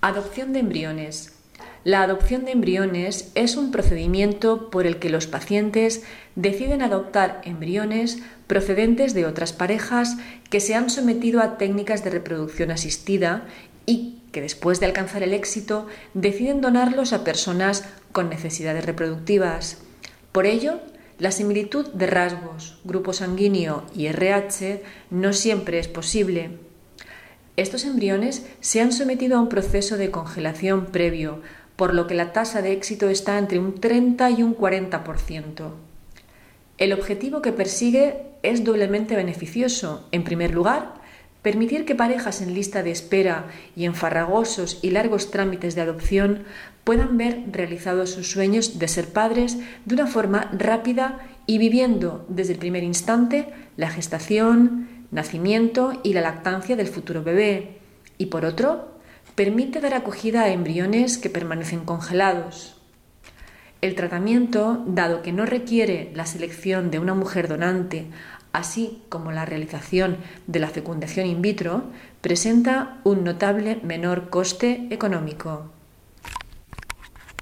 Adopción de embriones. La adopción de embriones es un procedimiento por el que los pacientes deciden adoptar embriones procedentes de otras parejas que se han sometido a técnicas de reproducción asistida y que después de alcanzar el éxito deciden donarlos a personas con necesidades reproductivas. Por ello, la similitud de rasgos, grupo sanguíneo y RH no siempre es posible. Estos embriones se han sometido a un proceso de congelación previo, por lo que la tasa de éxito está entre un 30 y un 40%. El objetivo que persigue es doblemente beneficioso. En primer lugar, permitir que parejas en lista de espera y en farragosos y largos trámites de adopción puedan ver realizados sus sueños de ser padres de una forma rápida y viviendo desde el primer instante la gestación, nacimiento y la lactancia del futuro bebé, y por otro, permite dar acogida a embriones que permanecen congelados. El tratamiento, dado que no requiere la selección de una mujer donante, así como la realización de la fecundación in vitro, presenta un notable menor coste económico.